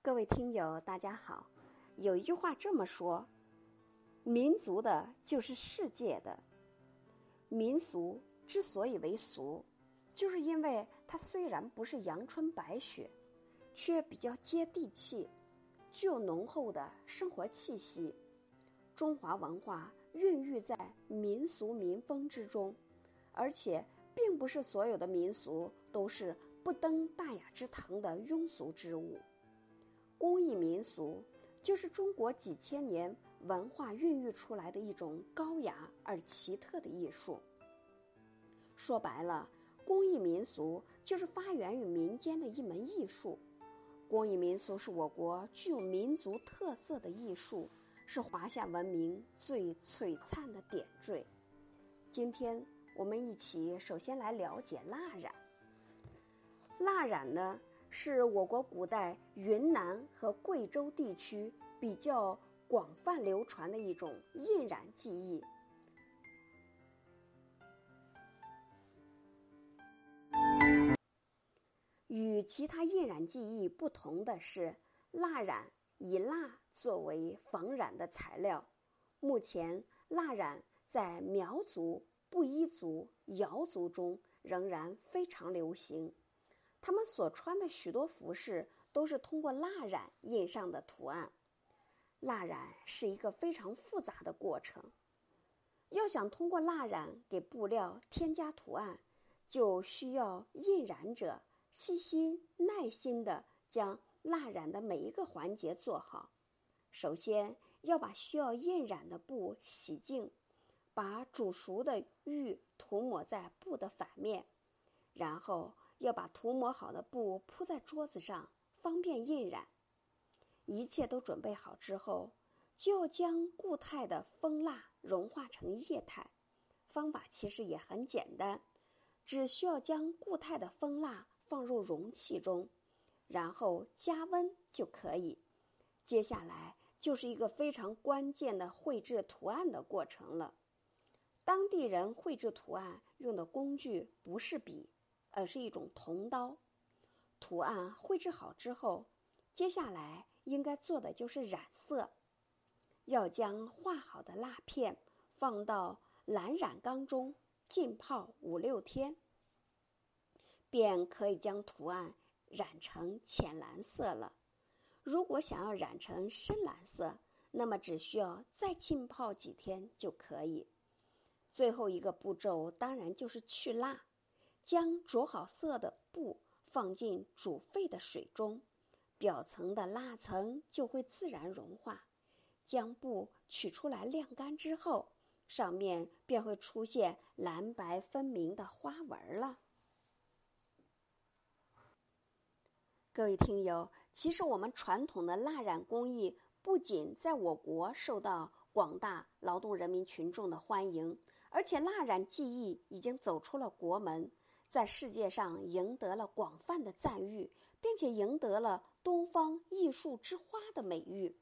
各位听友，大家好。有一句话这么说：“民族的就是世界的。”民俗之所以为俗，就是因为它虽然不是阳春白雪，却比较接地气，具有浓厚的生活气息。中华文化孕育在民俗民风之中，而且并不是所有的民俗都是不登大雅之堂的庸俗之物。工艺民俗就是中国几千年文化孕育出来的一种高雅而奇特的艺术。说白了，工艺民俗就是发源于民间的一门艺术。工艺民俗是我国具有民族特色的艺术，是华夏文明最璀璨的点缀。今天我们一起首先来了解蜡染。蜡染呢？是我国古代云南和贵州地区比较广泛流传的一种印染技艺。与其他印染技艺不同的是，蜡染以蜡作为防染的材料。目前，蜡染在苗族、布依族、瑶族中仍然非常流行。他们所穿的许多服饰都是通过蜡染印上的图案。蜡染是一个非常复杂的过程，要想通过蜡染给布料添加图案，就需要印染者细心耐心的将蜡染的每一个环节做好。首先要把需要印染的布洗净，把煮熟的玉涂抹在布的反面，然后。要把涂抹好的布铺在桌子上，方便印染。一切都准备好之后，就要将固态的蜂蜡融化成液态。方法其实也很简单，只需要将固态的蜂蜡放入容器中，然后加温就可以。接下来就是一个非常关键的绘制图案的过程了。当地人绘制图案用的工具不是笔。而是一种铜刀，图案绘制好之后，接下来应该做的就是染色。要将画好的蜡片放到蓝染缸中浸泡五六天，便可以将图案染成浅蓝色了。如果想要染成深蓝色，那么只需要再浸泡几天就可以。最后一个步骤当然就是去蜡。将着好色的布放进煮沸的水中，表层的蜡层就会自然融化。将布取出来晾干之后，上面便会出现蓝白分明的花纹了。各位听友，其实我们传统的蜡染工艺不仅在我国受到广大劳动人民群众的欢迎，而且蜡染技艺已经走出了国门。在世界上赢得了广泛的赞誉，并且赢得了“东方艺术之花”的美誉。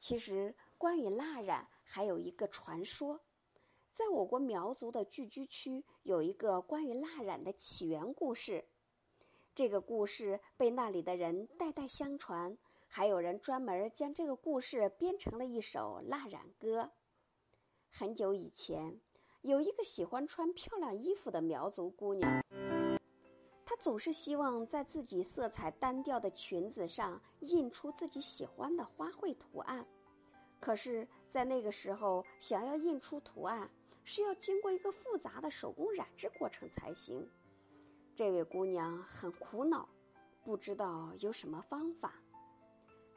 其实，关于蜡染还有一个传说，在我国苗族的聚居区有一个关于蜡染的起源故事。这个故事被那里的人代代相传，还有人专门将这个故事编成了一首蜡染歌。很久以前。有一个喜欢穿漂亮衣服的苗族姑娘，总是希望在自己色彩单调的裙子上印出自己喜欢的花卉图案。可是，在那个时候，想要印出图案是要经过一个复杂的手工染制过程才行。这位姑娘很苦恼，不知道有什么方法。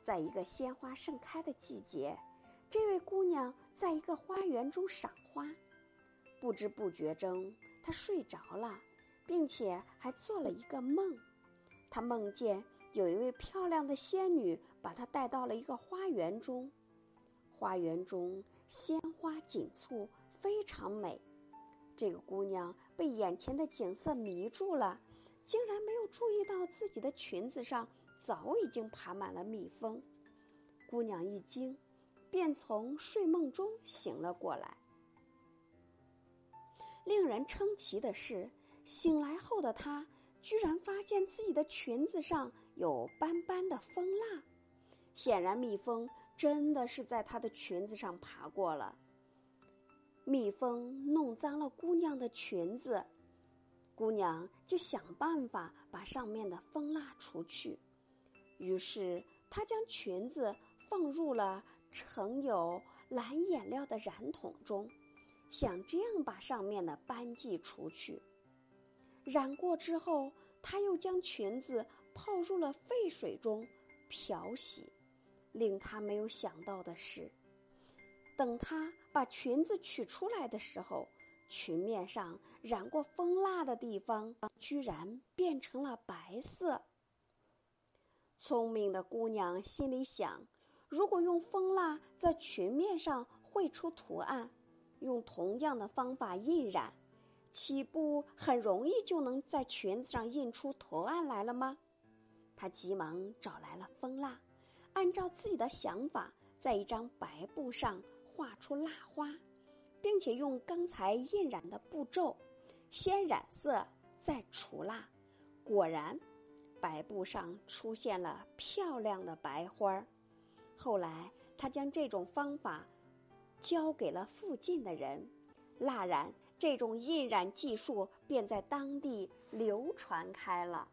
在一个鲜花盛开的季节，这位姑娘在一个花园中赏花。不知不觉中，她睡着了，并且还做了一个梦。他梦见有一位漂亮的仙女把他带到了一个花园中，花园中鲜花锦簇，非常美。这个姑娘被眼前的景色迷住了，竟然没有注意到自己的裙子上早已经爬满了蜜蜂。姑娘一惊，便从睡梦中醒了过来。令人称奇的是，醒来后的她居然发现自己的裙子上有斑斑的蜂蜡，显然，蜜蜂真的是在她的裙子上爬过了。蜜蜂弄脏了姑娘的裙子，姑娘就想办法把上面的蜂蜡除去。于是，她将裙子放入了盛有蓝颜料的染桶中，想这样把上面的斑迹除去。染过之后，她又将裙子泡入了沸水中漂洗。令她没有想到的是。等她把裙子取出来的时候，裙面上染过蜂蜡的地方居然变成了白色。聪明的姑娘心里想：如果用蜂蜡在裙面上绘出图案，用同样的方法印染，岂不很容易就能在裙子上印出图案来了吗？他急忙找来了蜂蜡，按照自己的想法，在一张白布上。画出蜡花，并且用刚才印染的步骤，先染色再除蜡。果然，白布上出现了漂亮的白花儿。后来，他将这种方法交给了附近的人，蜡染这种印染技术便在当地流传开了。